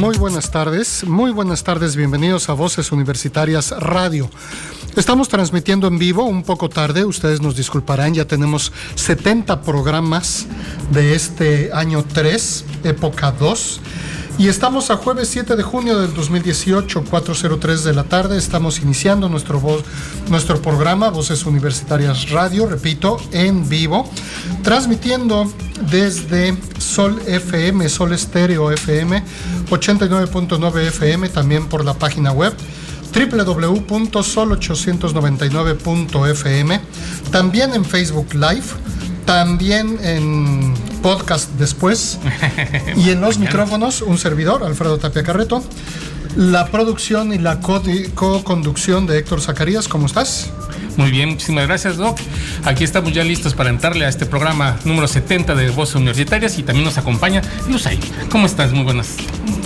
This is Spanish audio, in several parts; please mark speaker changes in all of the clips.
Speaker 1: Muy buenas tardes, muy buenas tardes, bienvenidos a Voces Universitarias Radio. Estamos transmitiendo en vivo un poco tarde, ustedes nos disculparán, ya tenemos 70 programas de este año 3, época 2. Y estamos a jueves 7 de junio del 2018, 4.03 de la tarde. Estamos iniciando nuestro, nuestro programa Voces Universitarias Radio, repito, en vivo, transmitiendo desde Sol FM, Sol Estéreo FM, 89.9 FM, también por la página web www.sol899.fm, también en Facebook Live, también en podcast después y en los micrófonos un servidor, Alfredo Tapia Carreto, la producción y la co-conducción de Héctor Zacarías, ¿cómo estás?
Speaker 2: Muy bien, muchísimas gracias, Doc. Aquí estamos ya listos para entrarle a este programa número 70 de Voces Universitarias y también nos acompaña Luzay. ¿Cómo estás? Muy buenas.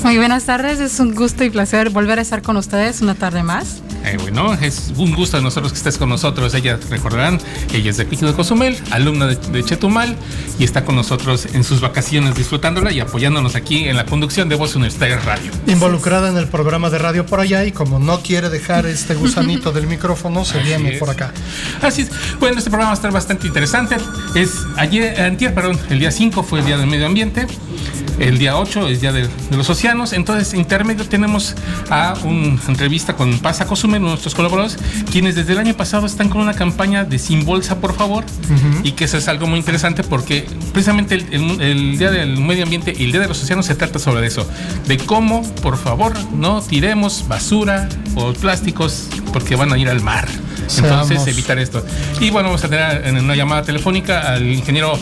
Speaker 3: Muy buenas tardes, es un gusto y placer volver a estar con ustedes una tarde más.
Speaker 2: Eh, bueno, es un gusto de nosotros que estés con nosotros. Ella, recordarán, ella es de Pico de Cozumel, alumna de, Chetumal y está con nosotros en sus vacaciones disfrutándola y apoyándonos aquí en la conducción de Voz Universitaria Radio.
Speaker 1: Involucrada en el programa de radio por allá y como no quiere dejar este gusanito del micrófono, se viene por acá.
Speaker 2: Así es. Bueno, este programa va a estar bastante interesante. Es ayer, antier, perdón, el día 5 fue el Día del Medio Ambiente. El día 8 es Día de, los Océanos. Entonces, intermedio tenemos a una entrevista con Pasa Cozumel, nuestros colaboradores, quienes desde el año pasado están con una campaña de Sin Bolsa, por favor. Y que eso es algo muy interesante porque precisamente el, Día del Medio Ambiente y el Día de los Océanos se trata sobre eso. De cómo, por favor, no tiremos basura o plásticos porque van a ir al mar. Entonces, evitar esto. Y bueno, vamos a tener en una llamada telefónica al ingeniero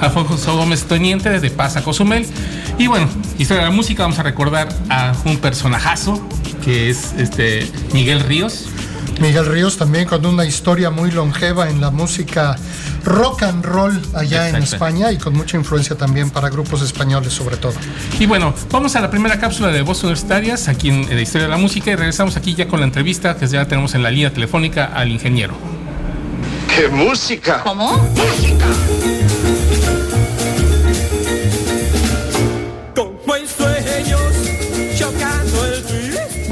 Speaker 2: Alfonso Gómez Toniente de Pasa Cozumel. Y bueno, historia de la música, vamos a recordar a un personajazo que es este Miguel Ríos.
Speaker 1: Miguel Ríos también con una historia muy longeva en la música rock and roll allá en España y con mucha influencia también para grupos españoles sobre todo.
Speaker 2: Y bueno, vamos a la primera cápsula de Voz Universitarias aquí en, la historia de la música y regresamos aquí ya con la entrevista que ya tenemos en la línea telefónica al ingeniero.
Speaker 4: ¡Qué música!
Speaker 3: ¿Cómo? ¡Música!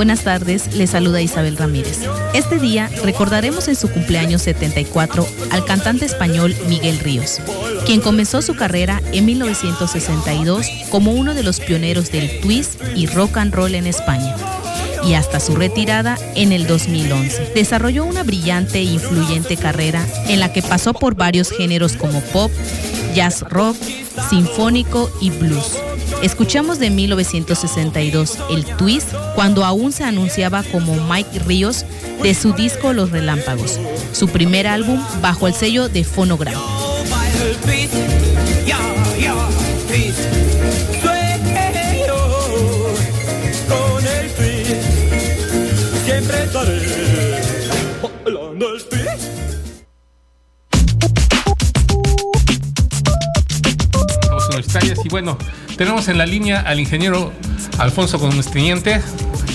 Speaker 5: Buenas tardes, le saluda Isabel Ramírez. Este día recordaremos en su cumpleaños 74 al cantante español Miguel Ríos, quien comenzó su carrera en 1962 como uno de los pioneros del twist y rock and roll en España y hasta su retirada en el 2011. Desarrolló una brillante e influyente carrera en la que pasó por varios géneros como pop, jazz rock, sinfónico y blues. Escuchamos de 1962 el twist cuando aún se anunciaba como Mike Ríos de su disco Los Relámpagos, su primer álbum bajo el sello de Phonogram.
Speaker 2: Tenemos en la línea al ingeniero Alfonso Gómez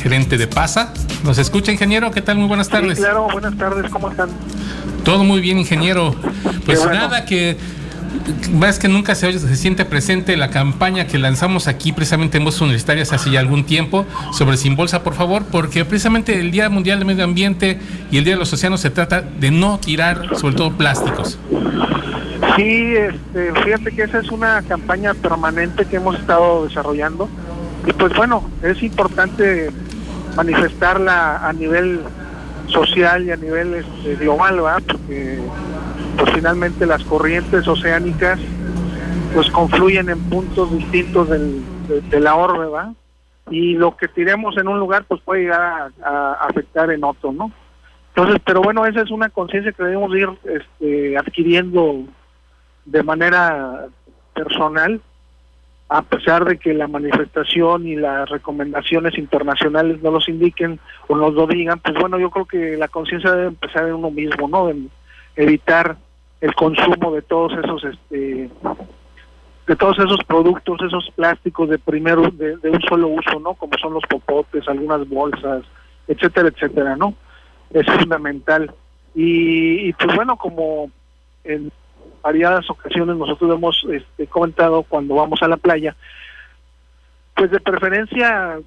Speaker 2: gerente de PASA. ¿Nos escucha, ingeniero? ¿Qué tal? Muy buenas tardes.
Speaker 6: claro, buenas tardes, ¿cómo están?
Speaker 2: Todo muy bien, ingeniero. Pues nada, que más que nunca se, se, siente presente la campaña que lanzamos aquí precisamente en Voces Universitarias hace ya algún tiempo sobre Sin Bolsa, por favor, porque precisamente el Día Mundial del Medio Ambiente y el Día de los Océanos se trata de no tirar sobre todo plásticos.
Speaker 6: Sí, este, fíjate que esa es una campaña permanente que hemos estado desarrollando y pues bueno, es importante manifestarla a nivel social y a nivel este, global, ¿va? Porque pues finalmente las corrientes oceánicas pues confluyen en puntos distintos del, de, la orbe, ¿va? Y lo que tiremos en un lugar pues puede llegar a, afectar en otro, ¿no? Entonces, pero bueno, esa es una conciencia que debemos ir este, adquiriendo de manera personal a pesar de que la manifestación y las recomendaciones internacionales no los indiquen o nos lo digan, pues bueno, yo creo que la conciencia debe empezar en uno mismo, ¿no? En evitar el consumo de todos esos este de todos esos productos, esos plásticos de primero de, un solo uso, ¿no? Como son los popotes, algunas bolsas, etcétera, etcétera, ¿no? Es fundamental. Y, y pues bueno, como en variadas ocasiones nosotros hemos este, comentado cuando vamos a la playa, pues de preferencia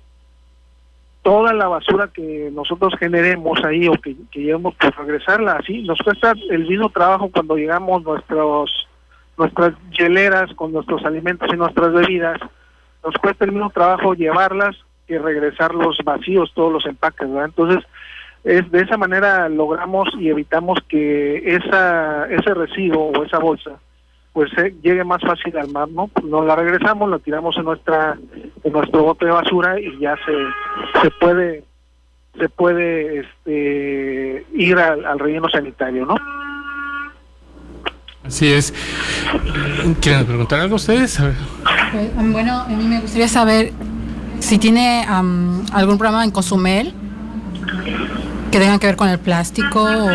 Speaker 6: toda la basura que nosotros generemos ahí o que, llevemos, pues regresarla así. Nos cuesta el mismo trabajo cuando llegamos nuestros nuestras hieleras con nuestros alimentos y nuestras bebidas. Nos cuesta el mismo trabajo llevarlas que regresarlos vacíos, todos los empaques, ¿verdad? Entonces, es de esa manera logramos y evitamos que esa ese residuo o esa bolsa pues eh, llegue más fácil al mar, ¿no? Nos la regresamos, la tiramos en nuestra en nuestro bote de basura y ya se se puede se puede este ir al, relleno sanitario, ¿no?
Speaker 2: Así es. ¿Quieren preguntar algo ustedes?
Speaker 3: Pues, bueno, a mí me gustaría saber si tiene algún programa en Cozumel que tenga que ver con el plástico o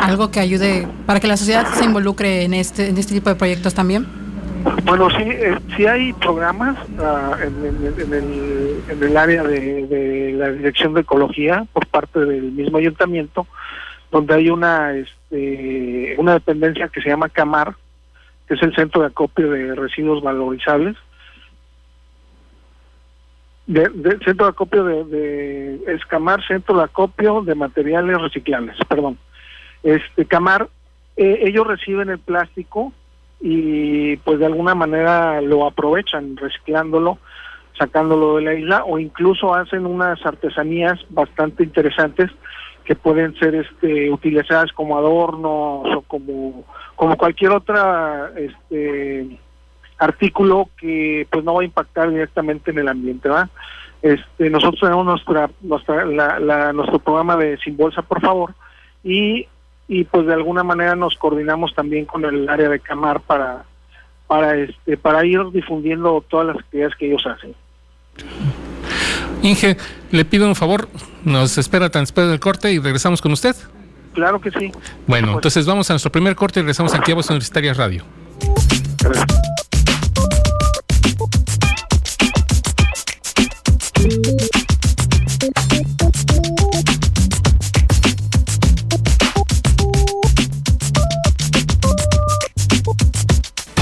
Speaker 3: algo que ayude para que la sociedad se involucre en este, en este tipo de proyectos también?
Speaker 6: Bueno, sí, eh, sí hay programas ah, en, el, en, el, área de, la Dirección de Ecología por parte del mismo ayuntamiento, donde hay una, este, una dependencia que se llama CAMAR, que es el Centro de Acopio de Residuos Valorizables, de, centro de acopio de, escamar centro de acopio de materiales reciclables perdón. Este camar eh, ellos reciben el plástico y pues de alguna manera lo aprovechan reciclándolo sacándolo de la isla o incluso hacen unas artesanías bastante interesantes que pueden ser este utilizadas como adornos o como como cualquier otra este artículo que pues no va a impactar directamente en el ambiente, ¿va? Este, nosotros tenemos nuestra, nuestra la, nuestro programa de Sin Bolsa, por favor, y, y pues de alguna manera nos coordinamos también con el área de Camar para, para, este, para ir difundiendo todas las actividades que ellos hacen.
Speaker 2: Inge, le pido un favor, nos espera tan después del corte y regresamos con usted.
Speaker 6: Claro que sí.
Speaker 2: Bueno, entonces vamos a nuestro primer corte y regresamos aquí a Voz Universitaria Radio.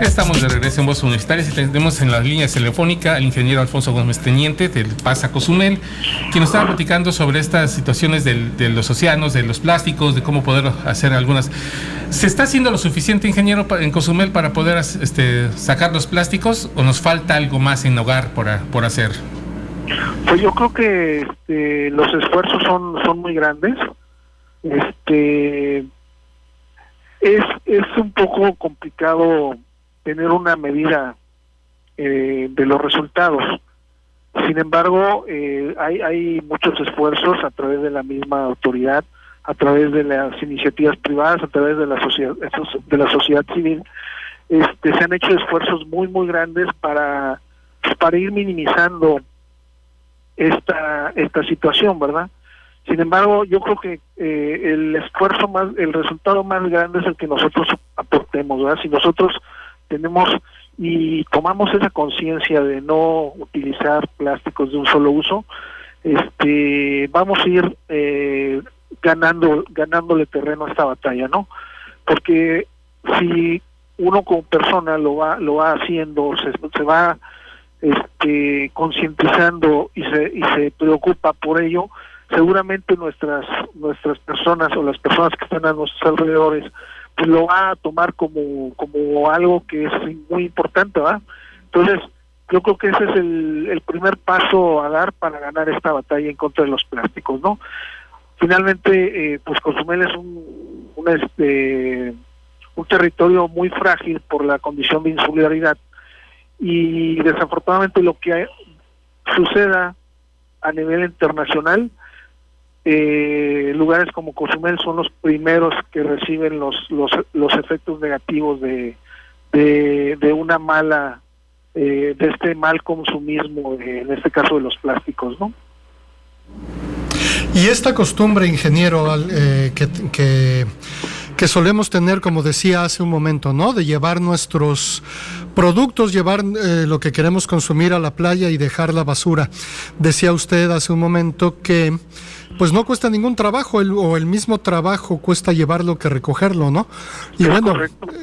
Speaker 2: Estamos de regreso en Voz Universitarias y tenemos en la línea telefónica al ingeniero Alfonso Gómez Teniente del PASA Cozumel, quien nos estaba platicando sobre estas situaciones de los océanos, de los plásticos, de cómo poder hacer algunas. ¿Se está haciendo lo suficiente, ingeniero, en Cozumel para poder este, sacar los plásticos o nos falta algo más en hogar por, por hacer?
Speaker 6: Pues yo creo que este, los esfuerzos son, son muy grandes. Este es, es un poco complicado tener una medida eh, de los resultados. Sin embargo, eh, hay, hay muchos esfuerzos a través de la misma autoridad, a través de las iniciativas privadas, a través de la sociedad, de la sociedad civil. Este, se han hecho esfuerzos muy, muy grandes para, para ir minimizando esta, esta situación, ¿verdad? Sin embargo, yo creo que eh, el esfuerzo más, el resultado más grande es el que nosotros aportemos, ¿verdad? Si nosotros tenemos y tomamos esa conciencia de no utilizar plásticos de un solo uso, este, vamos a ir eh, ganando, ganándole terreno a esta batalla, ¿no? Porque si uno como persona lo va, lo va haciendo, se, se va este, concientizando y se, y se preocupa por ello, seguramente nuestras, nuestras personas o las personas que están a nuestros alrededores lo va a tomar como, como algo que es muy importante, ¿verdad? Entonces, yo creo que ese es el, primer paso a dar para ganar esta batalla en contra de los plásticos, ¿no? Finalmente, eh, pues Cozumel es un, un, este, un territorio muy frágil por la condición de insularidad y desafortunadamente lo que suceda a nivel internacional, eh, lugares como Cozumel son los primeros que reciben los, los, los efectos negativos de, de, una mala eh, de este mal consumismo, eh, en este caso de los plásticos, ¿no?
Speaker 1: Y esta costumbre, ingeniero, que, que, que, solemos tener, como decía hace un momento, ¿no? De llevar nuestros productos, llevar lo que queremos consumir a la playa y dejar la basura. Decía usted hace un momento que pues no cuesta ningún trabajo o el mismo trabajo cuesta llevarlo que recogerlo, ¿no? Y bueno,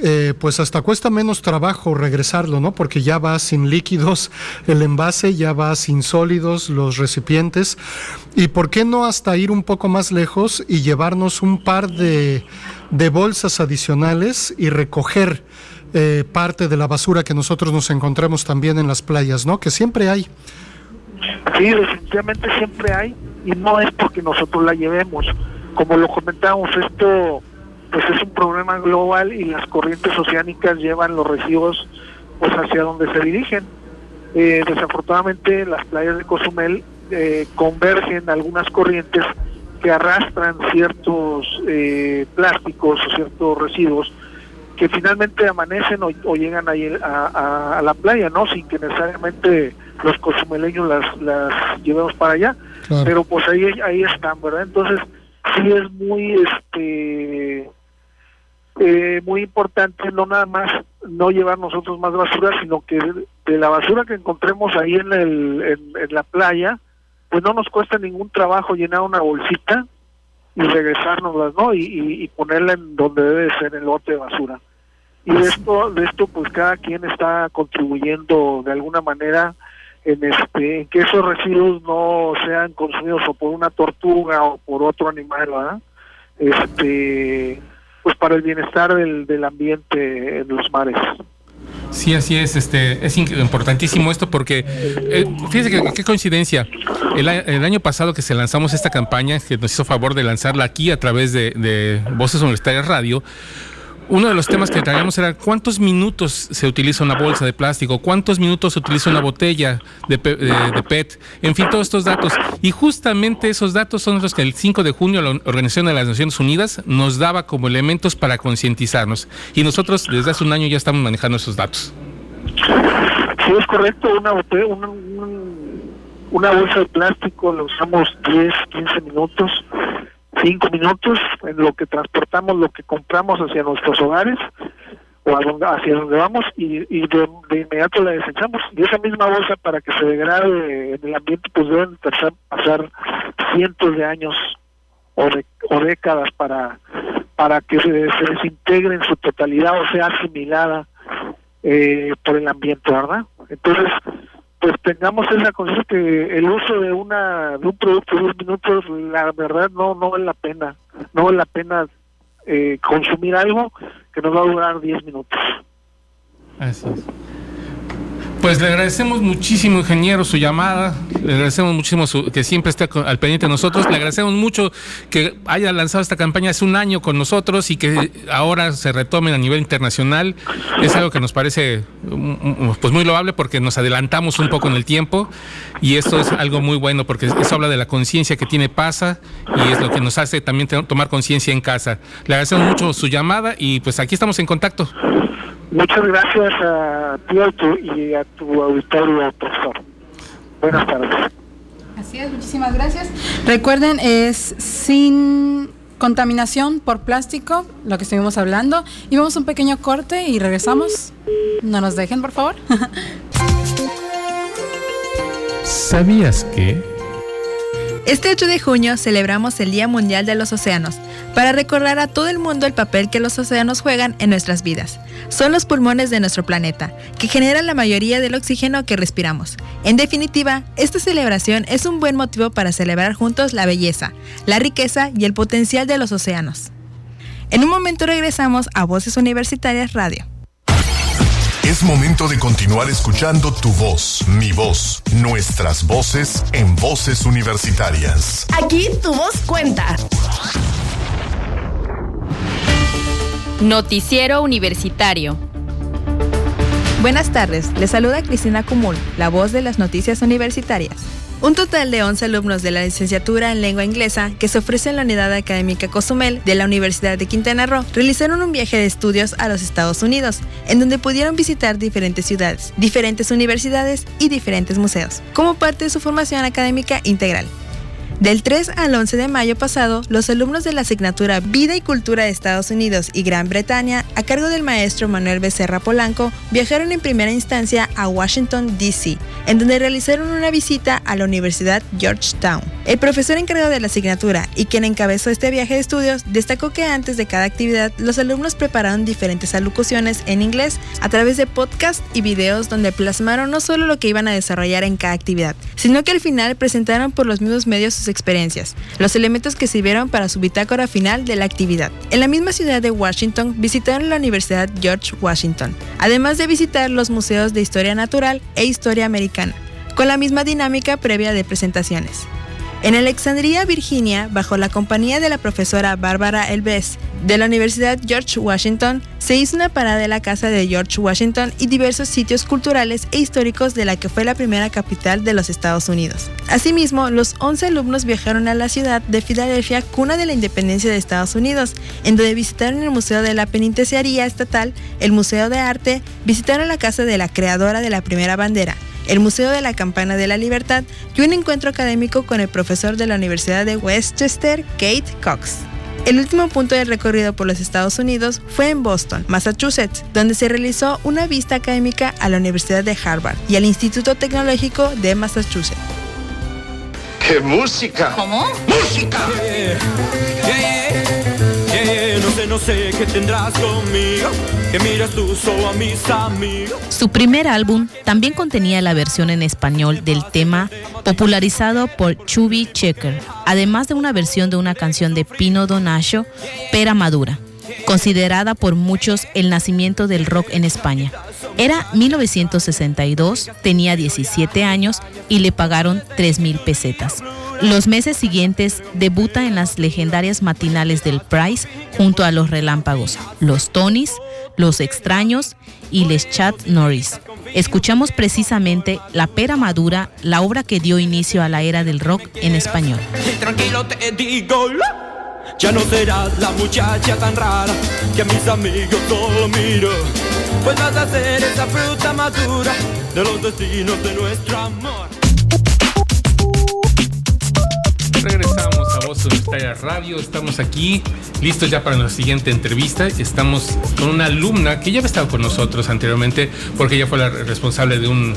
Speaker 1: eh, pues hasta cuesta menos trabajo regresarlo, ¿no? Porque ya va sin líquidos el envase, ya va sin sólidos los recipientes. ¿Y por qué no hasta ir un poco más lejos y llevarnos un par de, bolsas adicionales y recoger eh, parte de la basura que nosotros nos encontremos también en las playas, ¿no? Que siempre hay.
Speaker 6: Sí, definitivamente siempre hay y no es porque nosotros la llevemos. Como lo comentamos, esto pues es un problema global y las corrientes oceánicas llevan los residuos pues hacia donde se dirigen. Eh, desafortunadamente las playas de Cozumel eh, convergen algunas corrientes que arrastran ciertos eh, plásticos o ciertos residuos que finalmente amanecen o, llegan ahí a, a, la playa, ¿no? Sin que necesariamente los cozumeleños las, las llevemos para allá. Pero pues ahí ahí están verdad entonces sí es muy este eh, muy importante no nada más no llevar nosotros más basura sino que de, la basura que encontremos ahí en el en, la playa pues no nos cuesta ningún trabajo llenar una bolsita y regresárnoslas no y, y, ponerla en donde debe ser en el lote de basura. Y de esto de esto pues cada quien está contribuyendo de alguna manera en este que esos residuos no sean consumidos o por una tortuga o por otro animal ¿verdad? este pues para el bienestar del, del ambiente en los mares
Speaker 2: Sí, así es. Este es importantísimo esto porque eh, fíjese que qué coincidencia. El, el, año pasado que se lanzamos esta campaña, que nos hizo favor de lanzarla aquí a través de, de Voces Universitarias Radio, uno de los temas que traíamos era cuántos minutos se utiliza una bolsa de plástico, cuántos minutos se utiliza una botella de, PET, en fin, todos estos datos. Y justamente esos datos son los que el 5 de junio la Organización de las Naciones Unidas nos daba como elementos para concientizarnos. Y nosotros desde hace un año ya estamos manejando esos datos.
Speaker 6: Sí, es correcto, una, botella, una, una bolsa de plástico la usamos 10, 15 minutos cinco minutos en lo que transportamos lo que compramos hacia nuestros hogares o hacia donde vamos y, de, inmediato la desechamos. Y esa misma bolsa para que se degrade en el ambiente pues deben pasar cientos de años o, o décadas para para que se, desintegre en su totalidad o sea asimilada eh, por el ambiente verdad entonces pues tengamos esa conciencia que el uso de una de un producto de dos minutos la verdad no no vale la pena. No vale la pena eh, consumir algo que nos va a durar 10 minutos.
Speaker 2: Así es pues le agradecemos muchísimo, ingeniero, su llamada. Le agradecemos muchísimo que siempre esté al pendiente de nosotros. Le agradecemos mucho que haya lanzado esta campaña hace un año con nosotros y que ahora se retomen a nivel internacional. Es algo que nos parece mm, mm, pues muy loable porque nos adelantamos un poco en el tiempo y esto es algo muy bueno porque eso habla de la conciencia que tiene PASA y es lo que nos hace también tomar conciencia en casa. Le agradecemos mucho su llamada y pues aquí estamos en contacto.
Speaker 6: Muchas gracias a ti y a tu auditorio, profesor. Buenas tardes.
Speaker 3: Así es, muchísimas gracias. Recuerden, es sin contaminación por plástico, lo que estuvimos hablando. Y vamos a un pequeño corte y regresamos. No nos dejen, por favor.
Speaker 7: ¿Sabías que...
Speaker 5: Este 8 de junio celebramos el Día Mundial de los Océanos para recordar a todo el mundo el papel que los océanos juegan en nuestras vidas. Son los pulmones de nuestro planeta, que generan la mayoría del oxígeno que respiramos. En definitiva, esta celebración es un buen motivo para celebrar juntos la belleza, la riqueza y el potencial de los océanos. En un momento regresamos a Voces Universitarias Radio.
Speaker 8: Es momento de continuar escuchando tu voz, mi voz, nuestras voces en voces universitarias.
Speaker 9: Aquí tu voz cuenta.
Speaker 10: Noticiero Universitario.
Speaker 11: Buenas tardes, les saluda Cristina Cumul, la voz de las noticias universitarias. Un total de 11 alumnos de la licenciatura en lengua inglesa que se ofrece en la Unidad Académica Cozumel de la Universidad de Quintana Roo realizaron un viaje de estudios a los Estados Unidos, en donde pudieron visitar diferentes ciudades, diferentes universidades y diferentes museos, como parte de su formación académica integral. Del 3 al 11 de mayo pasado, los alumnos de la asignatura Vida y Cultura de Estados Unidos y Gran Bretaña, a cargo del maestro Manuel Becerra Polanco, viajaron en primera instancia a Washington, D.C., en donde realizaron una visita a la Universidad Georgetown. El profesor encargado de la asignatura y quien encabezó este viaje de estudios destacó que antes de cada actividad los alumnos prepararon diferentes alocuciones en inglés a través de podcasts y videos donde plasmaron no solo lo que iban a desarrollar en cada actividad, sino que al final presentaron por los mismos medios experiencias, los elementos que sirvieron para su bitácora final de la actividad. En la misma ciudad de Washington visitaron la Universidad George Washington, además de visitar los museos de historia natural e historia americana, con la misma dinámica previa de presentaciones. En Alexandria, Virginia, bajo la compañía de la profesora Bárbara Elves de la Universidad George Washington, se hizo una parada en la casa de George Washington y diversos sitios culturales e históricos de la que fue la primera capital de los Estados Unidos. Asimismo, los 11 alumnos viajaron a la ciudad de Filadelfia, cuna de la independencia de Estados Unidos, en donde visitaron el Museo de la Penitenciaría Estatal, el Museo de Arte, visitaron la casa de la creadora de la primera bandera, el Museo de la Campana de la Libertad y un encuentro académico con el profesor de la Universidad de Westchester, Kate Cox. El último punto del recorrido por los Estados Unidos fue en Boston, Massachusetts, donde se realizó una vista académica a la Universidad de Harvard y al Instituto Tecnológico de Massachusetts.
Speaker 4: ¡Qué música!
Speaker 12: ¿Cómo?
Speaker 4: ¡Música!
Speaker 5: Su primer álbum también contenía la versión en español del tema popularizado por Chubby Checker, además de una versión de una canción de Pino Donaggio, Pera Madura, considerada por muchos el nacimiento del rock en España. Era 1962, tenía 17 años y le pagaron 3 mil pesetas. Los meses siguientes debuta en las legendarias matinales del Price junto a los Relámpagos, los Tonys, los Extraños y les Chat Norris. Escuchamos precisamente La Pera Madura, la obra que dio inicio a la era del rock en español.
Speaker 13: Tranquilo te digo, ya no serás la muchacha tan rara que a mis amigos solo miro. Pues vas a ser esa fruta madura de los destinos de nuestro amor.
Speaker 2: Regresamos a Voz Universitaria Radio. Estamos aquí listos ya para nuestra siguiente entrevista. Estamos con una alumna que ya había estado con nosotros anteriormente porque ella fue la responsable de, un,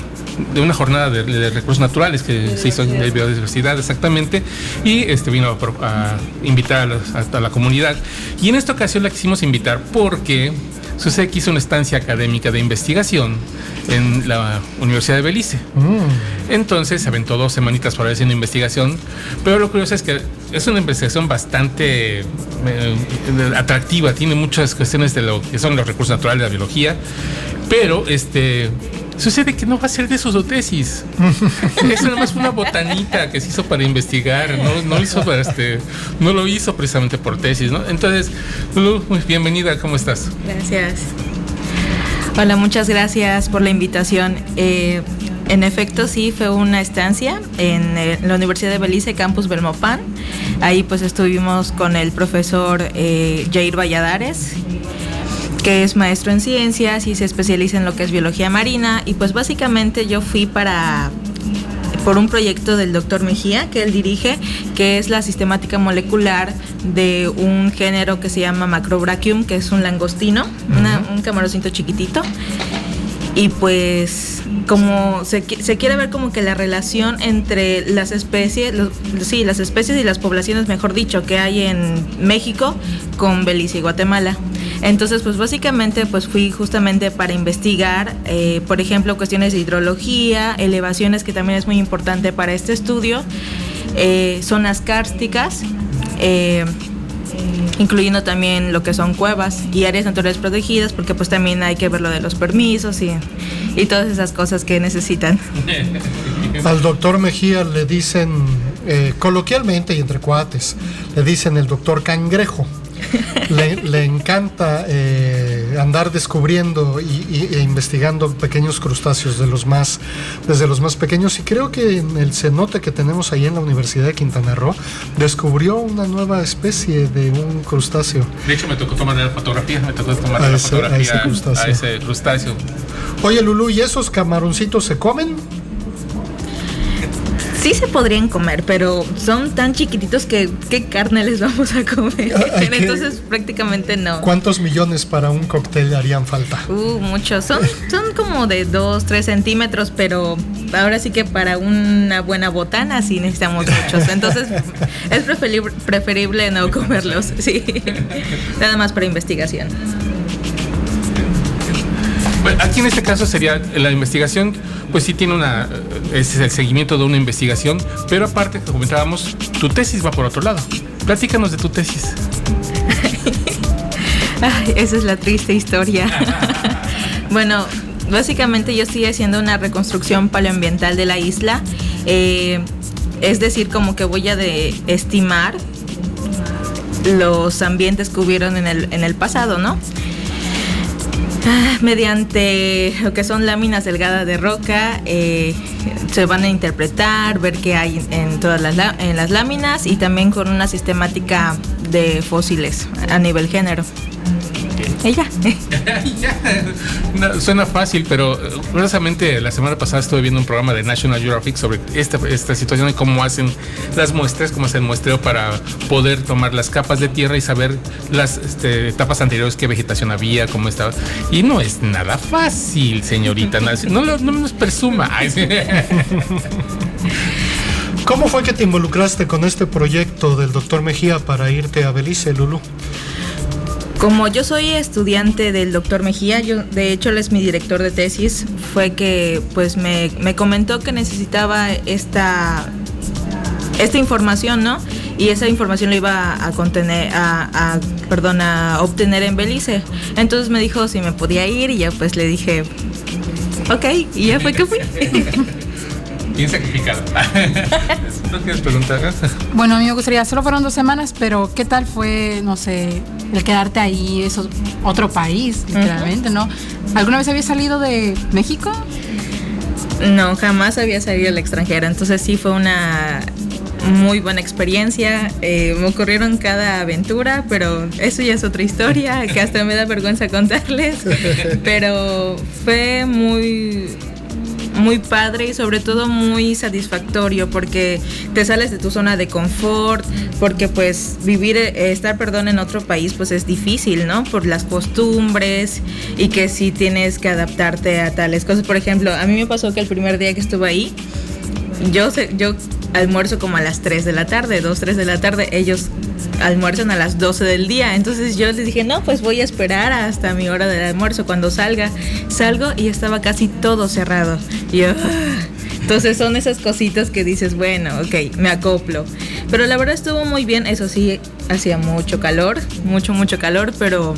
Speaker 2: de una jornada de, de recursos naturales que se hizo en la biodiversidad exactamente y este vino a, a invitar a la comunidad. Y en esta ocasión la quisimos invitar porque sucede que hizo una estancia académica de investigación en la Universidad de Belice. Entonces se aventó dos semanitas por haciendo investigación, pero lo curioso es que es una investigación bastante eh, atractiva, tiene muchas cuestiones de lo que son los recursos naturales, la biología, pero este sucede que no va a ser de su tesis. es nada más una botanita que se hizo para investigar, no, no hizo para este, no lo hizo precisamente por tesis, ¿no? Entonces, Lulu, muy bienvenida, ¿cómo estás?
Speaker 14: Gracias. Hola, muchas gracias por la invitación. Eh, en efecto, sí, fue una estancia en, eh, la Universidad de Belice, Campus Belmopan. Ahí pues estuvimos con el profesor eh, Jair Valladares, que es maestro en ciencias y se especializa en lo que es biología marina. Y pues básicamente yo fui para por un proyecto del doctor Mejía que él dirige, que es la sistemática molecular de un género que se llama Macrobrachium, que es un langostino, una- un camaroncito chiquitito. Y pues como se quiere ver como que la relación entre las especies, los- sí, las especies y las poblaciones, mejor dicho, que hay en México con Belice y Guatemala. Entonces, pues básicamente pues fui justamente para investigar, eh, por ejemplo, cuestiones de hidrología, elevaciones, que también es muy importante para este estudio, eh, zonas kársticas, eh, incluyendo también lo que son cuevas y áreas naturales protegidas, porque pues también hay que ver lo de los permisos y, y todas esas cosas que necesitan.
Speaker 1: Al doctor Mejía le dicen, eh, coloquialmente y entre cuates, le dicen el doctor cangrejo. Le, le encanta eh, andar descubriendo y, y- e investigando pequeños crustáceos de los más, desde los más pequeños y creo que en el cenote que tenemos ahí en la Universidad de Quintana Roo descubrió una nueva especie de un crustáceo.
Speaker 2: De hecho, me tocó tomar la fotografía, me tocó tomar
Speaker 1: A
Speaker 2: fotografía
Speaker 1: ese crustáceo.
Speaker 2: a ese crustáceo.
Speaker 1: Oye Lulu, ¿y esos camaroncitos se comen?
Speaker 14: Sí se podrían comer, pero son tan chiquititos que ¿qué carne les vamos a comer? Entonces prácticamente no.
Speaker 1: ¿Cuántos millones para un cóctel harían falta?
Speaker 14: Uh, muchos. Son, son como de 2, 3 centímetros, pero ahora sí que para una buena botana sí necesitamos muchos. Entonces es preferible, preferible no comerlos. Sí. Nada más para investigación.
Speaker 2: Bueno, aquí en este caso sería la investigación, pues sí tiene una, eh, es el seguimiento de una investigación, pero aparte, como comentábamos, tu tesis va por otro lado. Platícanos de tu tesis.
Speaker 14: Ay, esa es la triste historia. bueno, básicamente yo estoy haciendo una reconstrucción paleoambiental de la isla. Eh, es decir, como que voy a estimar los ambientes que hubieron en el, en el pasado, ¿no? Ah, Mediante lo que son láminas delgadas de roca, eh, se van a interpretar, ver qué hay en todas las, en las láminas y también con una sistemática de fósiles a nivel género. Ella.
Speaker 2: No, suena fácil, pero eh, curiosamente la semana pasada estuve viendo un programa de National Geographic sobre esta, esta situación y cómo hacen las muestras, cómo hacen muestreo para poder tomar las capas de tierra y saber las este, etapas anteriores, qué vegetación había, cómo estaba. Y no es nada fácil, señorita. Nancy. No, lo- no nos presuma.
Speaker 1: ¿Cómo fue que te involucraste con este proyecto del doctor Mejía para irte a Belice, Lulu?
Speaker 14: Como yo soy estudiante del doctor Mejía, yo de hecho él es mi director de tesis, fue que pues me, me comentó que necesitaba esta, esta información, ¿no? Y esa información lo iba a contener, a, a, perdón, a obtener en Belice. Entonces me dijo si me podía ir y ya pues le dije, ok, y ya fue que fui.
Speaker 2: Bien sacrificado. ¿No quieres preguntar?
Speaker 3: Bueno, a mí me gustaría, solo fueron dos semanas, pero ¿qué tal fue, no sé, el quedarte ahí, eso, otro país, literalmente, ¿no? ¿Alguna vez habías salido de México?
Speaker 14: No, jamás había salido al extranjero, entonces sí fue una muy buena experiencia. Eh, me ocurrieron cada aventura, pero eso ya es otra historia que hasta me da vergüenza contarles. Pero fue muy muy padre y sobre todo muy satisfactorio porque te sales de tu zona de confort, porque pues vivir, eh, estar, perdón, en otro país pues es difícil, ¿no? Por las costumbres y que sí tienes que adaptarte a tales cosas. Por ejemplo, a mí me pasó que el primer día que estuve ahí, yo, yo almuerzo como a las 3 de la tarde, 2, 3 de la tarde, ellos almuerzan a las 12 del día. Entonces yo les dije, no, pues voy a esperar hasta mi hora del almuerzo cuando salga. Salgo y estaba casi todo cerrado. Y yo, "Ah". entonces son esas cositas que dices, bueno, ok, me acoplo. Pero la verdad estuvo muy bien, eso sí, hacía mucho calor, mucho, mucho calor, pero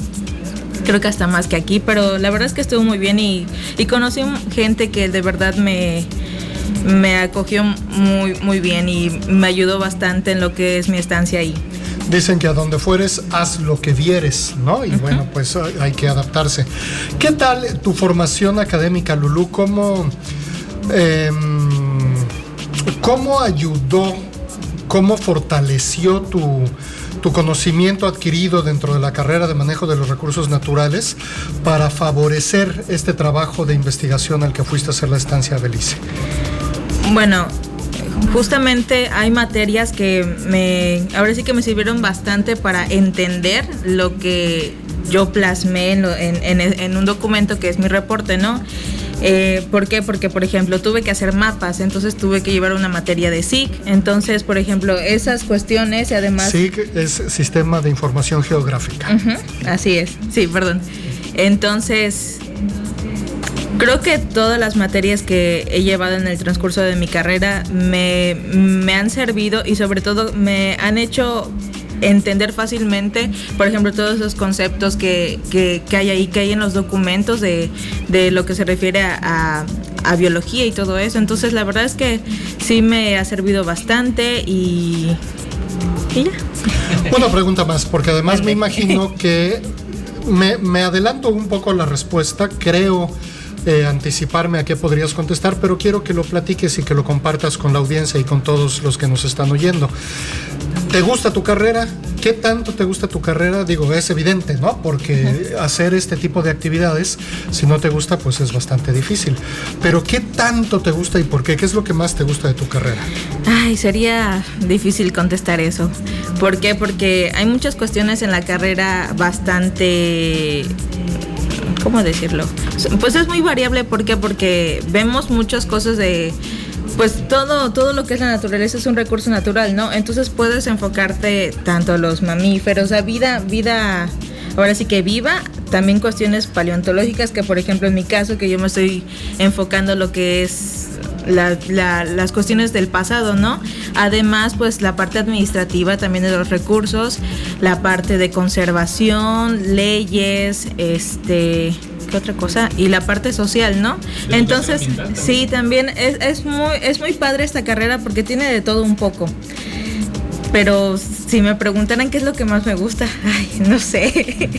Speaker 14: creo que hasta más que aquí, pero la verdad es que estuvo muy bien y, y conocí gente que de verdad me, me acogió muy, muy bien y me ayudó bastante en lo que es mi estancia ahí.
Speaker 1: Dicen que a donde fueres, haz lo que vieres, ¿no? Y bueno, pues hay hay que adaptarse. ¿Qué tal tu formación académica, Lulú? ¿Cómo, em, cómo ayudó, cómo fortaleció tu, tu conocimiento adquirido dentro de la carrera de manejo de los recursos naturales para favorecer este trabajo de investigación al que fuiste a hacer la estancia a Belice?
Speaker 14: Bueno, justamente hay materias que me, ahora sí que me sirvieron bastante para entender lo que yo plasmé en, en- en- un documento que es mi reporte, ¿no? Eh, ¿Por qué? Porque, por ejemplo, tuve que hacer mapas, entonces tuve que llevar una materia de SIC. Entonces, por ejemplo, esas cuestiones y además...
Speaker 1: SIG es Sistema de Información Geográfica.
Speaker 14: Así es, sí, perdón. Entonces, creo que todas las materias que he llevado en el transcurso de mi carrera me, me han servido y sobre todo me han hecho entender fácilmente, por ejemplo, todos esos conceptos que, que, que hay ahí, que hay en los documentos de, de lo que se refiere a, a, biología y todo eso. Entonces, la verdad es que sí me ha servido bastante y, y ya.
Speaker 1: Una pregunta más, porque además me imagino que me, me adelanto un poco la respuesta, creo eh, anticiparme a qué podrías contestar, pero quiero que lo platiques y que lo compartas con la audiencia y con todos los que nos están oyendo. ¿Te gusta tu carrera? ¿Qué tanto te gusta tu carrera? Digo, es evidente, ¿no? Porque hacer este tipo de actividades, si no te gusta, pues es bastante difícil. Pero ¿qué tanto te gusta y por qué? ¿Qué es lo que más te gusta de tu carrera?
Speaker 14: Ay, sería difícil contestar eso. ¿Por qué? Porque hay muchas cuestiones en la carrera bastante ¿cómo decirlo? Pues es muy variable, ¿por qué? Porque vemos muchas cosas de pues todo, todo lo que es la naturaleza es un recurso natural, ¿no? Entonces puedes enfocarte tanto a los mamíferos, a vida, vida, ahora sí que viva, también cuestiones paleontológicas, que por ejemplo en mi caso, que yo me estoy enfocando lo que es la, la, las cuestiones del pasado, ¿no? Además, pues la parte administrativa también de los recursos, la parte de conservación, leyes, este, ¿qué otra cosa? Y la parte social, ¿no? Entonces, sí, también es, es, muy, es muy padre esta carrera porque tiene de todo un poco. Pero si me preguntaran qué es lo que más me gusta, ay, no sé.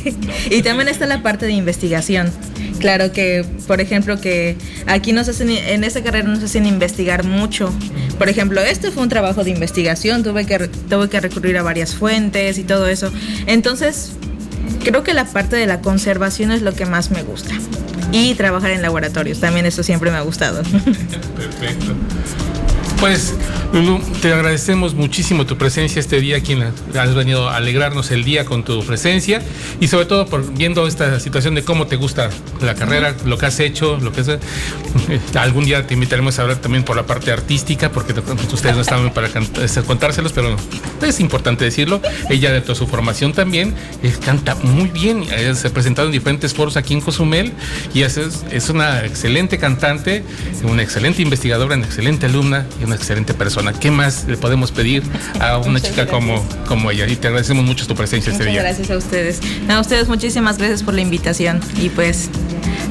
Speaker 14: y también está la parte de investigación. Claro que, por ejemplo, que aquí nos hacen, en esta carrera nos hacen investigar mucho. Por ejemplo, este fue un trabajo de investigación, tuve que, tuve que recurrir a varias fuentes y todo eso. Entonces, creo que la parte de la conservación es lo que más me gusta. Y trabajar en laboratorios, también eso siempre me ha gustado.
Speaker 2: Perfecto. Pues, Lulu, te agradecemos muchísimo tu presencia este día, quien has venido a alegrarnos el día con tu presencia y sobre todo por viendo esta situación de cómo te gusta la carrera, lo que has hecho, lo que es. Algún día te invitaremos a hablar también por la parte artística, porque ustedes no estaban para contárselos, pero es importante decirlo. Ella, de toda su formación también, eh, canta muy bien, se ha presentado en diferentes foros aquí en Cozumel y es, es una excelente cantante, una excelente investigadora, una excelente alumna y una excelente persona. ¿Qué más le podemos pedir a una
Speaker 14: Muchas
Speaker 2: chica
Speaker 14: gracias.
Speaker 2: como, como ella? Y te agradecemos mucho tu presencia este
Speaker 14: Muchas
Speaker 2: día.
Speaker 14: gracias a ustedes. No, a ustedes muchísimas gracias por la invitación y pues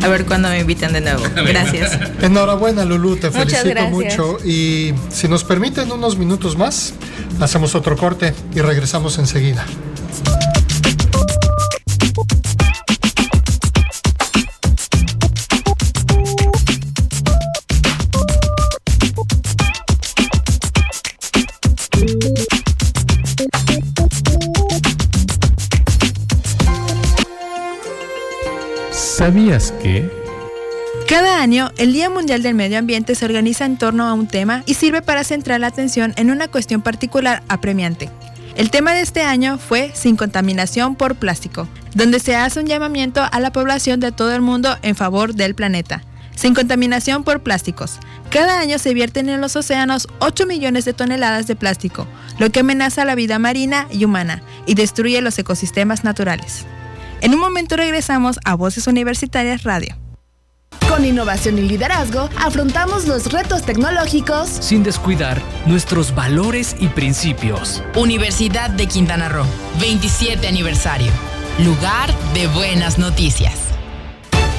Speaker 14: a ver cuándo me invitan de nuevo. Gracias.
Speaker 1: Enhorabuena, Lulu, te
Speaker 14: Muchas
Speaker 1: felicito
Speaker 14: gracias.
Speaker 1: mucho. Y si nos permiten unos minutos más, hacemos otro corte y regresamos enseguida.
Speaker 2: ¿Sabías que?
Speaker 11: Cada año, el Día Mundial del Medio Ambiente se organiza en torno a un tema y sirve para centrar la atención en una cuestión particular apremiante. El tema de este año fue Sin contaminación por plástico, donde se hace un llamamiento a la población de todo el mundo en favor del planeta. Sin contaminación por plásticos. Cada año se vierten en los océanos 8 millones de toneladas de plástico, lo que amenaza la vida marina y humana y destruye los ecosistemas naturales. En un momento regresamos a Voces Universitarias Radio.
Speaker 9: Con innovación y liderazgo, afrontamos los retos tecnológicos
Speaker 7: sin descuidar nuestros valores y principios.
Speaker 12: Universidad de Quintana Roo, 27 aniversario. Lugar de buenas noticias.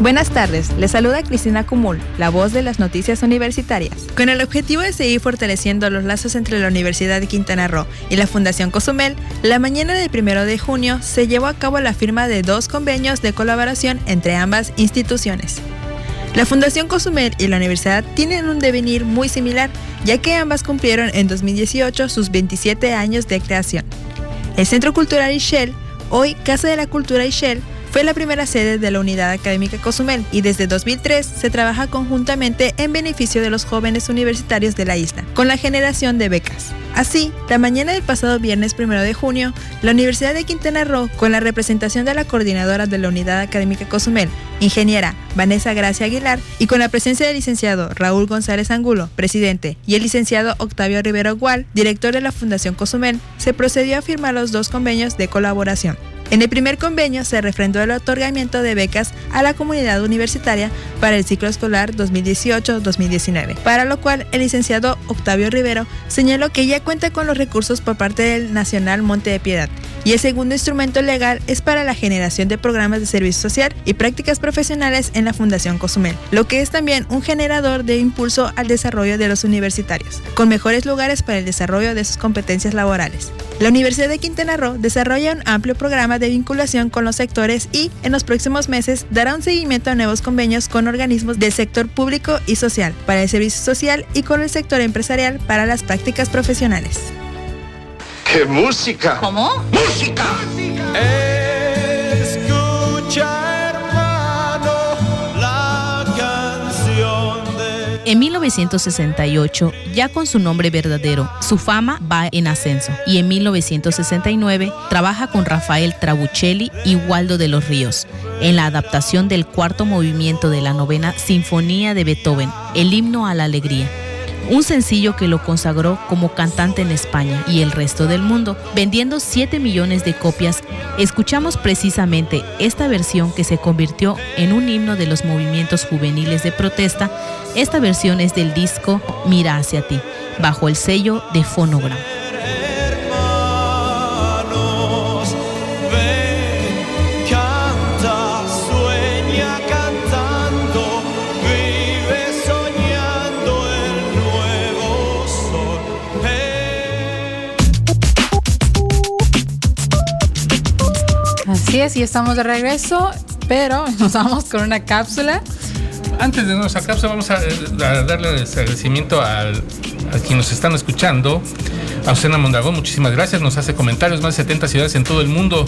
Speaker 11: Buenas tardes, les saluda Cristina Cumul, la voz de las noticias universitarias. Con el objetivo de seguir fortaleciendo los lazos entre la Universidad de Quintana Roo y la Fundación Cozumel, la mañana del 1 de junio se llevó a cabo la firma de dos convenios de colaboración entre ambas instituciones. La Fundación Cozumel y la universidad tienen un devenir muy similar, ya que ambas cumplieron en 2018 sus 27 años de creación. El Centro Cultural Ishel, hoy Casa de la Cultura Ishel, Fue la primera sede de la Unidad Académica Cozumel y desde 2003 se trabaja conjuntamente en beneficio de los jóvenes universitarios de la isla, con la generación de becas. Así, la mañana del pasado viernes 1 de junio, la Universidad de Quintana Roo, con la representación de la coordinadora de la Unidad Académica Cozumel, ingeniera Vanessa Gracia Aguilar, y con la presencia del licenciado Raúl González Angulo, presidente, y el licenciado Octavio Rivero Gual, director de la Fundación Cozumel, se procedió a firmar los dos convenios de colaboración. En el primer convenio se refrendó el otorgamiento de becas a la comunidad universitaria para el ciclo escolar 2018-2019, para lo cual el licenciado Octavio Rivero señaló que ya cuenta con los recursos por parte del Nacional Monte de Piedad y el segundo instrumento legal es para la generación de programas de servicio social y prácticas profesionales en la Fundación Cozumel, lo que es también un generador de impulso al desarrollo de los universitarios, con mejores lugares para el desarrollo de sus competencias laborales. La Universidad de Quintana Roo desarrolla un amplio programa de vinculación con los sectores y, en los próximos meses, dará un seguimiento a nuevos convenios con organismos del sector público y social para el servicio social y con el sector empresarial para las prácticas profesionales.
Speaker 4: ¡Qué música!
Speaker 12: ¿Cómo?
Speaker 4: ¡Música!
Speaker 13: Escucha, hermano, la canción de...
Speaker 5: En 1968, ya con su nombre verdadero, su fama va en ascenso y en 1969 trabaja con Rafael Trabuccelli y Waldo de los Ríos en la adaptación del cuarto movimiento de la novena Sinfonía de Beethoven, el himno a la alegría un sencillo que lo consagró como cantante en España y el resto del mundo, vendiendo 7 millones de copias. Escuchamos precisamente esta versión que se convirtió en un himno de los movimientos juveniles de protesta. Esta versión es del disco Mira hacia ti, bajo el sello de Fonogram.
Speaker 3: Así es, y estamos de regreso, pero nos vamos con una cápsula.
Speaker 2: Antes de nuestra cápsula, vamos a, a darle agradecimiento al, a quien nos están escuchando. A Susana Mondragón, muchísimas gracias. Nos hace comentarios. Más de 70 ciudades en todo el mundo.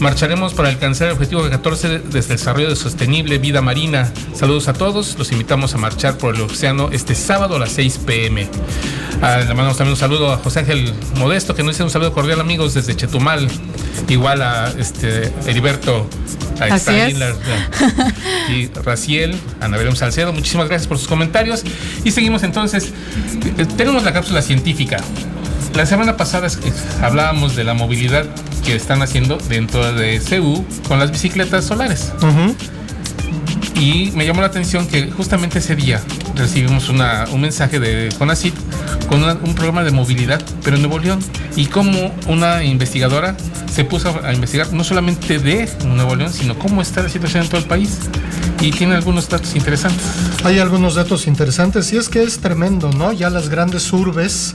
Speaker 2: Marcharemos para alcanzar el objetivo de 14 desde el desarrollo de sostenible vida marina. Saludos a todos. Los invitamos a marchar por el océano este sábado a las 6 pm. Ah, le mandamos también un saludo a José Ángel Modesto, que nos dice un saludo cordial, amigos, desde Chetumal. Igual a este Heriberto a
Speaker 3: Así es.
Speaker 2: La- y Raciel, Ana Belén Salcedo, muchísimas gracias por sus comentarios. Y seguimos entonces. Eh, Tenemos la cápsula científica. La semana pasada hablábamos de la movilidad que están haciendo dentro de CU con las bicicletas solares. Y me llamó la atención que justamente ese día recibimos una- un mensaje de CONACYT con una- un programa de movilidad, pero en Nuevo León. Y como una investigadora se puso a investigar no solamente de Nuevo León, sino cómo está la situación en todo el país. Y tiene algunos datos interesantes.
Speaker 1: Hay algunos datos interesantes y es que es tremendo, ¿no? Ya las grandes urbes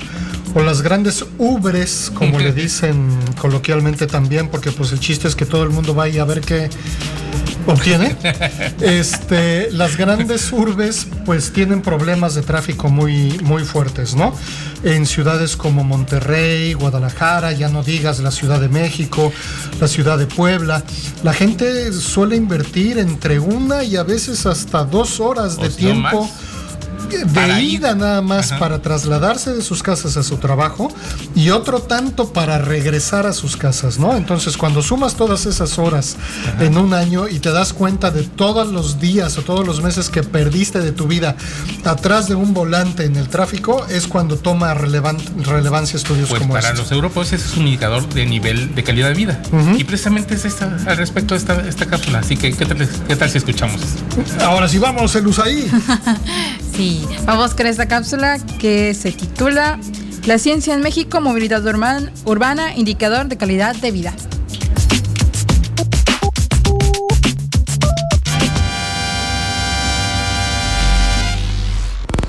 Speaker 1: o las grandes ubres, como le dicen coloquialmente también, porque pues el chiste es que todo el mundo vaya a ver qué obtiene. Este, las grandes urbes pues tienen problemas de tráfico muy, muy fuertes, ¿no? En ciudades como Monterrey, Guadalajara, ya no digas la Ciudad de México, la Ciudad de Puebla, la gente suele invertir entre una y a veces hasta dos horas de
Speaker 2: no
Speaker 1: tiempo. De
Speaker 2: Para ir.
Speaker 1: ida nada más
Speaker 2: Ajá.
Speaker 1: para trasladarse de sus casas a su trabajo y otro tanto para regresar a sus casas, ¿no? Entonces, cuando sumas todas esas horas en un año y te das cuenta de todos los días o todos los meses que perdiste de tu vida atrás de un volante en el tráfico, es cuando toma relevan- relevancia estudios
Speaker 2: Pues
Speaker 1: como
Speaker 2: para
Speaker 1: este.
Speaker 2: los europeos ese es un indicador de nivel de calidad de vida. Y precisamente es esta, al respecto de esta, esta cápsula. Así que, ¿qué tal, qué tal si escuchamos?
Speaker 1: Ahora sí, vamos, el ahí.
Speaker 3: Sí, vamos con esta cápsula que se titula La ciencia en México, movilidad urban- urbana, indicador de calidad de vida.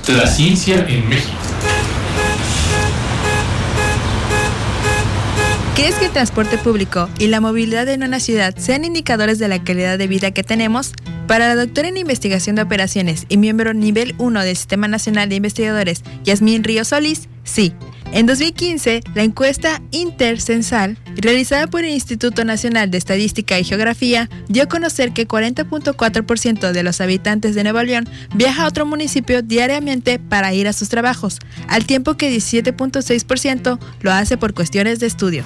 Speaker 2: La ciencia en México.
Speaker 11: ¿Crees que el transporte público y la movilidad en una ciudad sean indicadores de la calidad de vida que tenemos? Para la doctora en investigación de operaciones y miembro nivel 1 del Sistema Nacional de Investigadores, Yasmín Ríos Solís, sí. En 2015, la encuesta intercensal, realizada por el Instituto Nacional de Estadística y Geografía, dio a conocer que 40.4% de los habitantes de Nuevo León viaja a otro municipio diariamente para ir a sus trabajos, al tiempo que 17.6% lo hace por cuestiones de estudio.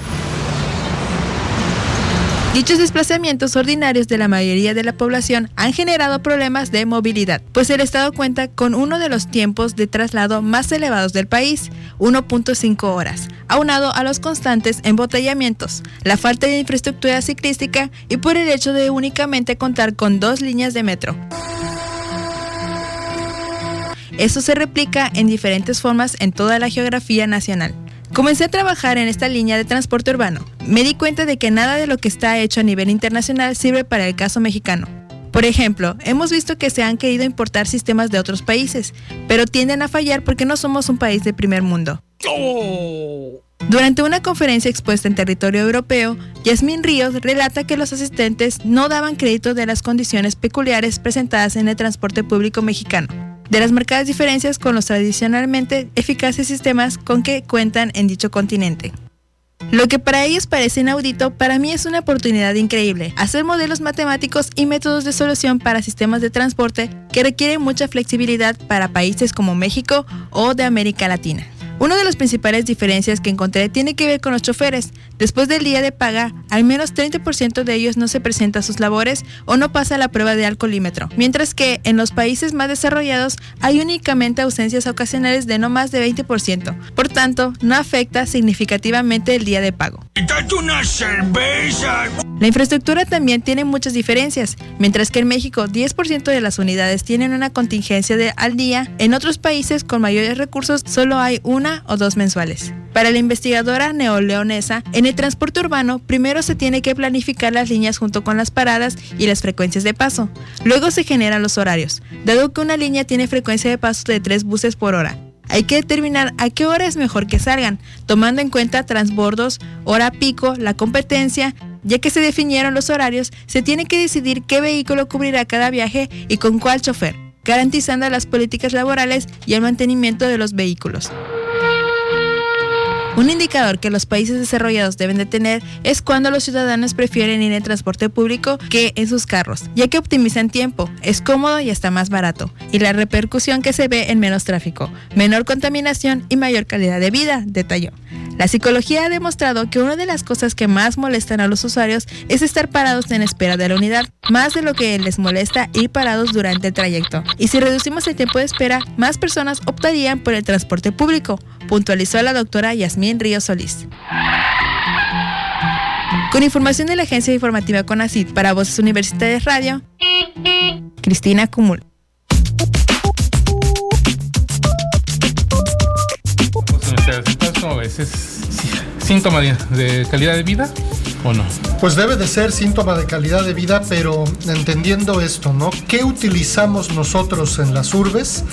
Speaker 11: Dichos desplazamientos ordinarios de la mayoría de la población han generado problemas de movilidad, pues el Estado cuenta con uno de los tiempos de traslado más elevados del país, 1.5 horas, aunado a los constantes embotellamientos, la falta de infraestructura ciclística y por el hecho de únicamente contar con dos líneas de metro. Eso se replica en diferentes formas en toda la geografía nacional. Comencé a trabajar en esta línea de transporte urbano. Me di cuenta de que nada de lo que está hecho a nivel internacional sirve para el caso mexicano. Por ejemplo, hemos visto que se han querido importar sistemas de otros países, pero tienden a fallar porque no somos un país de primer mundo. Durante una conferencia expuesta en territorio europeo, Yasmín Ríos relata que los asistentes no daban crédito de las condiciones peculiares presentadas en el transporte público mexicano de las marcadas diferencias con los tradicionalmente eficaces sistemas con que cuentan en dicho continente. Lo que para ellos parece inaudito, para mí es una oportunidad increíble, hacer modelos matemáticos y métodos de solución para sistemas de transporte que requieren mucha flexibilidad para países como México o de América Latina. Una de las principales diferencias que encontré tiene que ver con los choferes. Después del día de paga, al menos 30% de ellos no se presenta a sus labores o no pasa la prueba de alcoholímetro, mientras que en los países más desarrollados hay únicamente ausencias ocasionales de no más de 20%. Por tanto, no afecta significativamente el día de pago.
Speaker 15: una cerveza!
Speaker 11: La infraestructura también tiene muchas diferencias. Mientras que en México 10% de las unidades tienen una contingencia de al día, en otros países con mayores recursos solo hay una o dos mensuales. Para la investigadora neoleonesa, en el transporte urbano primero se tiene que planificar las líneas junto con las paradas y las frecuencias de paso. Luego se generan los horarios, dado que una línea tiene frecuencia de paso de tres buses por hora. Hay que determinar a qué hora es mejor que salgan, tomando en cuenta transbordos, hora pico, la competencia, ya que se definieron los horarios, se tiene que decidir qué vehículo cubrirá cada viaje y con cuál chofer, garantizando las políticas laborales y el mantenimiento de los vehículos. Un indicador que los países desarrollados deben de tener es cuando los ciudadanos prefieren ir en transporte público que en sus carros, ya que optimizan tiempo, es cómodo y está más barato, y la repercusión que se ve en menos tráfico, menor contaminación y mayor calidad de vida, detalló. La psicología ha demostrado que una de las cosas que más molestan a los usuarios es estar parados en espera de la unidad, más de lo que les molesta ir parados durante el trayecto. Y si reducimos el tiempo de espera, más personas optarían por el transporte público, puntualizó la doctora Yasmín Río Solís. Con información de la agencia informativa CONACID para Voces Universitarias Radio, Cristina Cumul.
Speaker 2: ¿Es síntoma de, calidad de vida o no?
Speaker 1: Pues debe de ser síntoma de calidad de vida, pero entendiendo esto, ¿no? ¿Qué utilizamos nosotros en las urbes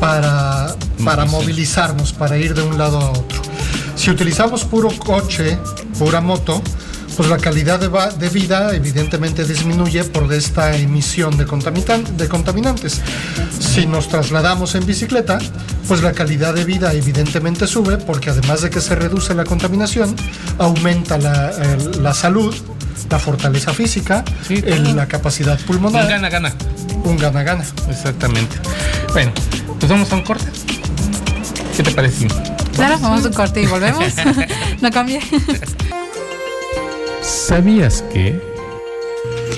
Speaker 1: para, para movilizarnos, para ir de un lado a otro? Si utilizamos puro coche, pura moto, pues la calidad de, vida evidentemente disminuye por esta emisión de, de contaminantes. Si nos trasladamos en bicicleta, pues la calidad de vida evidentemente sube porque además de que se reduce la contaminación, aumenta la, salud, la fortaleza física, la capacidad pulmonar.
Speaker 2: Un gana-gana.
Speaker 1: Un gana-gana.
Speaker 2: Exactamente. Bueno, pues vamos a un corte. ¿Qué te parece?
Speaker 3: Claro, vamos a un corte y volvemos. no cambie.
Speaker 2: ¿Sabías que?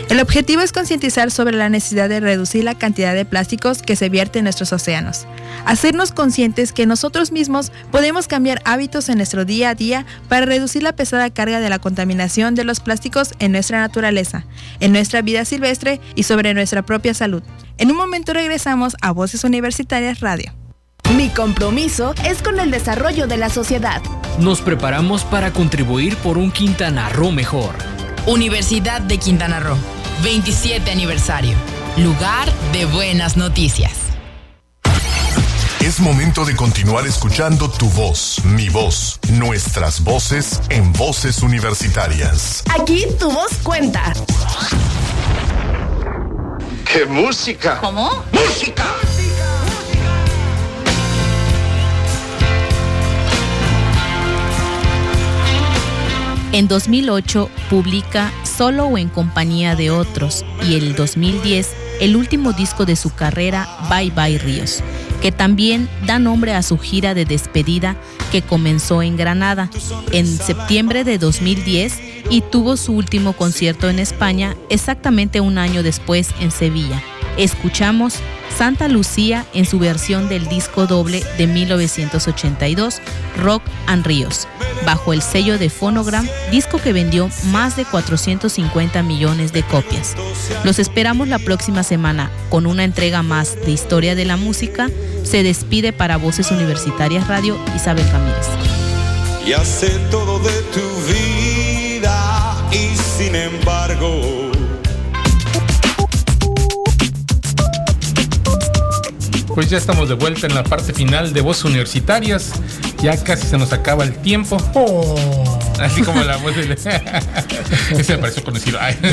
Speaker 11: El objetivo es concientizar sobre la necesidad de reducir la cantidad de plásticos que se vierte en nuestros océanos. Hacernos conscientes que nosotros mismos podemos cambiar hábitos en nuestro día a día para reducir la pesada carga de la contaminación de los plásticos en nuestra naturaleza, en nuestra vida silvestre y sobre nuestra propia salud. En un momento regresamos a Voces Universitarias Radio.
Speaker 9: Mi compromiso es con el desarrollo de la sociedad.
Speaker 7: Nos preparamos para contribuir por un Quintana Roo mejor.
Speaker 12: Universidad de Quintana Roo, 27 aniversario. Lugar de buenas noticias.
Speaker 8: Es momento de continuar escuchando tu voz, mi voz, nuestras voces en voces universitarias.
Speaker 9: Aquí tu voz cuenta.
Speaker 4: ¡Qué música!
Speaker 12: ¿Cómo?
Speaker 4: ¡Música!
Speaker 5: En 2008 publica Solo o en compañía de otros y el 2010 el último disco de su carrera Bye Bye Ríos, que también da nombre a su gira de despedida que comenzó en Granada en septiembre de 2010 y tuvo su último concierto en España exactamente un año después en Sevilla. Escuchamos Santa Lucía en su versión del disco doble de 1982, Rock and Ríos, bajo el sello de Phonogram, disco que vendió más de 450 millones de copias. Los esperamos la próxima semana con una entrega más de Historia de la Música. Se despide para Voces Universitarias Radio Isabel Ramírez.
Speaker 16: Todo de tu vida y sin embargo
Speaker 2: Pues ya estamos de vuelta en la parte final de Voces Universitarias. Ya casi se nos acaba el tiempo.
Speaker 1: Oh.
Speaker 2: Así como la voz de... Ese me pareció conocido. Ay.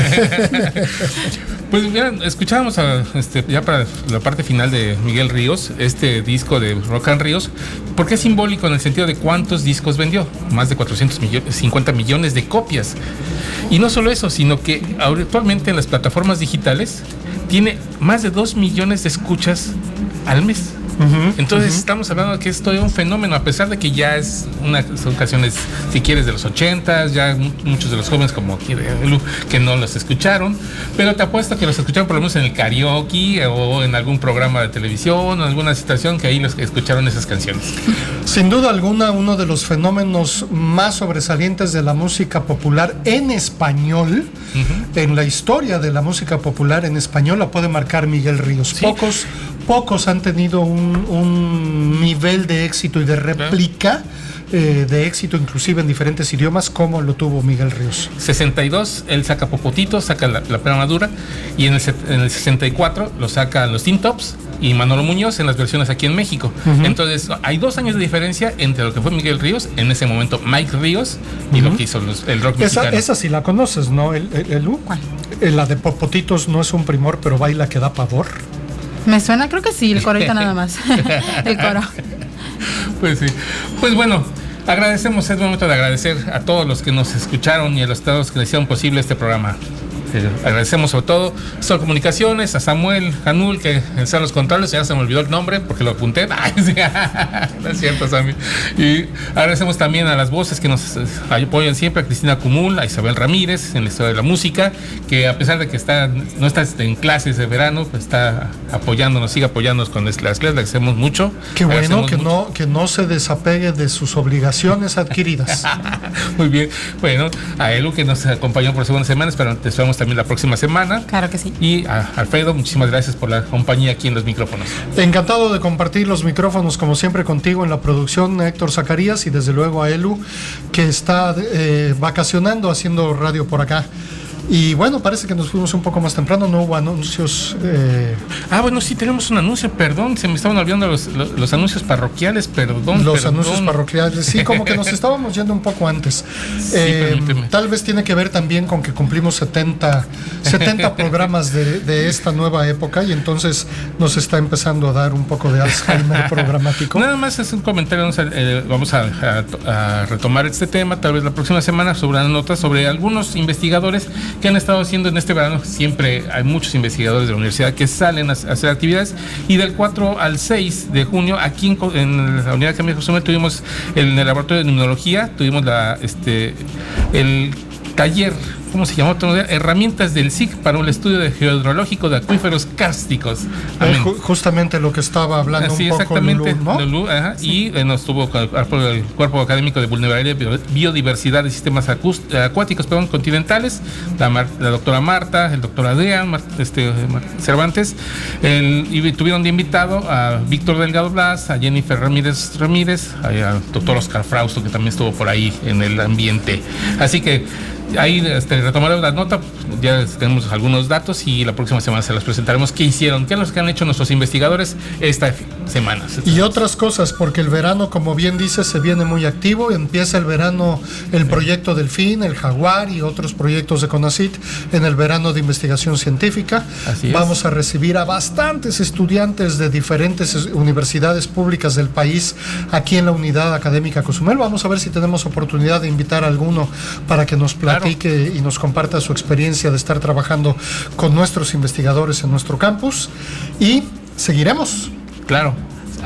Speaker 2: Pues mira, escuchábamos a, este, ya para la parte final de Miguel Ríos, este disco de Rock and Ríos, porque es simbólico en el sentido de cuántos discos vendió, más de 450 millones de copias. Y no solo eso, sino que actualmente en las plataformas digitales tiene más de 2 millones de escuchas al mes. Entonces estamos hablando de que es todo un fenómeno, a pesar de que ya es una son canciones, si quieres, de los 80 ya muchos de los jóvenes como que no los escucharon, pero te apuesto que los escucharon por lo menos en el karaoke o en algún programa de televisión o en alguna situación que ahí los escucharon esas canciones.
Speaker 1: Sin duda alguna, uno de los fenómenos más sobresalientes de la música popular en español, en la historia de la música popular en español, la puede marcar Miguel Ríos. Pocos, pocos han tenido un, un nivel de éxito y de réplica. eh, de éxito inclusive en diferentes idiomas como lo tuvo Miguel Ríos.
Speaker 2: 62, él saca Popotito, saca la, la madura, y en el, set- en el 64 lo saca los Teen Tops y Manolo Muñoz en las versiones aquí en México. Entonces, hay dos años de diferencia entre lo que fue Miguel Ríos, en ese momento Mike Ríos, y lo que hizo los- el rock
Speaker 1: Esa,
Speaker 2: mexicano.
Speaker 1: esa sí la conoces, ¿no? El, el- el- eh, La de Popotitos no es un primor, pero baila que da pavor.
Speaker 3: Me suena, creo que sí, el corito nada más. el coro.
Speaker 2: Pues sí. Pues bueno, agradecemos, es momento de agradecer a todos los que nos escucharon y a los todos que hicieron posible este programa. Agradecemos sobre todo Sol Comunicaciones, a Samuel Janul, que está en los controles, ya se me olvidó el nombre porque lo apunté. Ay, sí, no es cierto, Sammy. Y agradecemos también a las voces que nos eh, apoyan siempre, a Cristina Cumul, a Isabel Ramírez en la historia de la música, que a pesar de que está, no está en clases de verano, pues está apoyándonos, sigue apoyándonos con las clases, le agradecemos mucho.
Speaker 1: Qué bueno que
Speaker 2: mucho.
Speaker 1: no, que no se desapegue de sus obligaciones adquiridas.
Speaker 2: Muy bien. Bueno, a Elu que nos acompañó por segunda semana, pero te esperamos también la próxima semana.
Speaker 3: Claro que sí.
Speaker 2: Y a Alfredo, muchísimas gracias por la compañía aquí en los micrófonos.
Speaker 1: Encantado de compartir los micrófonos como siempre contigo en la producción, Héctor Zacarías y desde luego a Elu, que está eh, vacacionando haciendo radio por acá. Y bueno, parece que nos fuimos un poco más temprano, no hubo anuncios. eh,
Speaker 2: Ah, bueno, sí, tenemos un anuncio, perdón, se me estaban olvidando los, los- los anuncios parroquiales, perdón.
Speaker 1: los
Speaker 2: perdón.
Speaker 1: anuncios parroquiales. Sí, como que nos estábamos yendo un poco antes.
Speaker 2: Sí,
Speaker 1: Eh, tal vez tiene que ver también con que cumplimos 70, 70 programas de, de esta nueva época y entonces nos está empezando a dar un poco de Alzheimer programático.
Speaker 2: Nada más es un comentario, vamos, a, eh, vamos a- a- a retomar este tema, tal vez la próxima semana, sobre una nota sobre algunos investigadores que han estado haciendo en este verano. Siempre hay muchos investigadores de la universidad que salen a, hacer actividades y del 4 al 6 de junio aquí en, en la unidad de Camilo José tuvimos en el laboratorio de inmunología, tuvimos la, este, el taller, ¿cómo se llamó? Herramientas del SIC para un estudio de geodrológico de acuíferos cársticos.
Speaker 1: Eh, ju- justamente lo que estaba hablando
Speaker 2: Sí,
Speaker 1: un poco
Speaker 2: exactamente.
Speaker 1: Lulú, ¿no?
Speaker 2: Lulú, ajá, Y eh, nos tuvo el, Cuerpo Académico de Vulnerabilidad Biodiversidad de Sistemas Acuáticos perdón, Continentales, la, Mar- la doctora Marta, el doctor Adrián Mar- este, Mar- Cervantes, el- y tuvieron de invitado a Víctor Delgado Blas, a Jennifer Ramírez Ramírez, al doctor Oscar Frausto, que también estuvo por ahí en el ambiente. Así que ahí este, retomaremos la nota, ya tenemos algunos datos y la próxima semana se las presentaremos qué hicieron, qué es lo que han hecho nuestros investigadores esta semana.
Speaker 1: Y otras cosas, porque el verano, como bien dice, se viene muy activo, empieza el verano el proyecto Delfín, el Jaguar y otros proyectos de CONACIT en el verano de investigación científica. Vamos a recibir a bastantes estudiantes de diferentes universidades públicas del país aquí en la unidad académica Cozumel. Vamos a ver si tenemos oportunidad de invitar a alguno para que nos platique y nos comparta su experiencia de estar trabajando con nuestros investigadores en nuestro campus. Y seguiremos.
Speaker 2: Claro,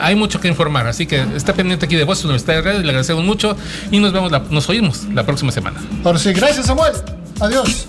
Speaker 2: hay mucho que informar, así que está pendiente aquí de Voz Universidad de Radio, le agradecemos mucho y nos vemos, nos oímos la próxima semana.
Speaker 1: Ahora sí, gracias Samuel. Adiós.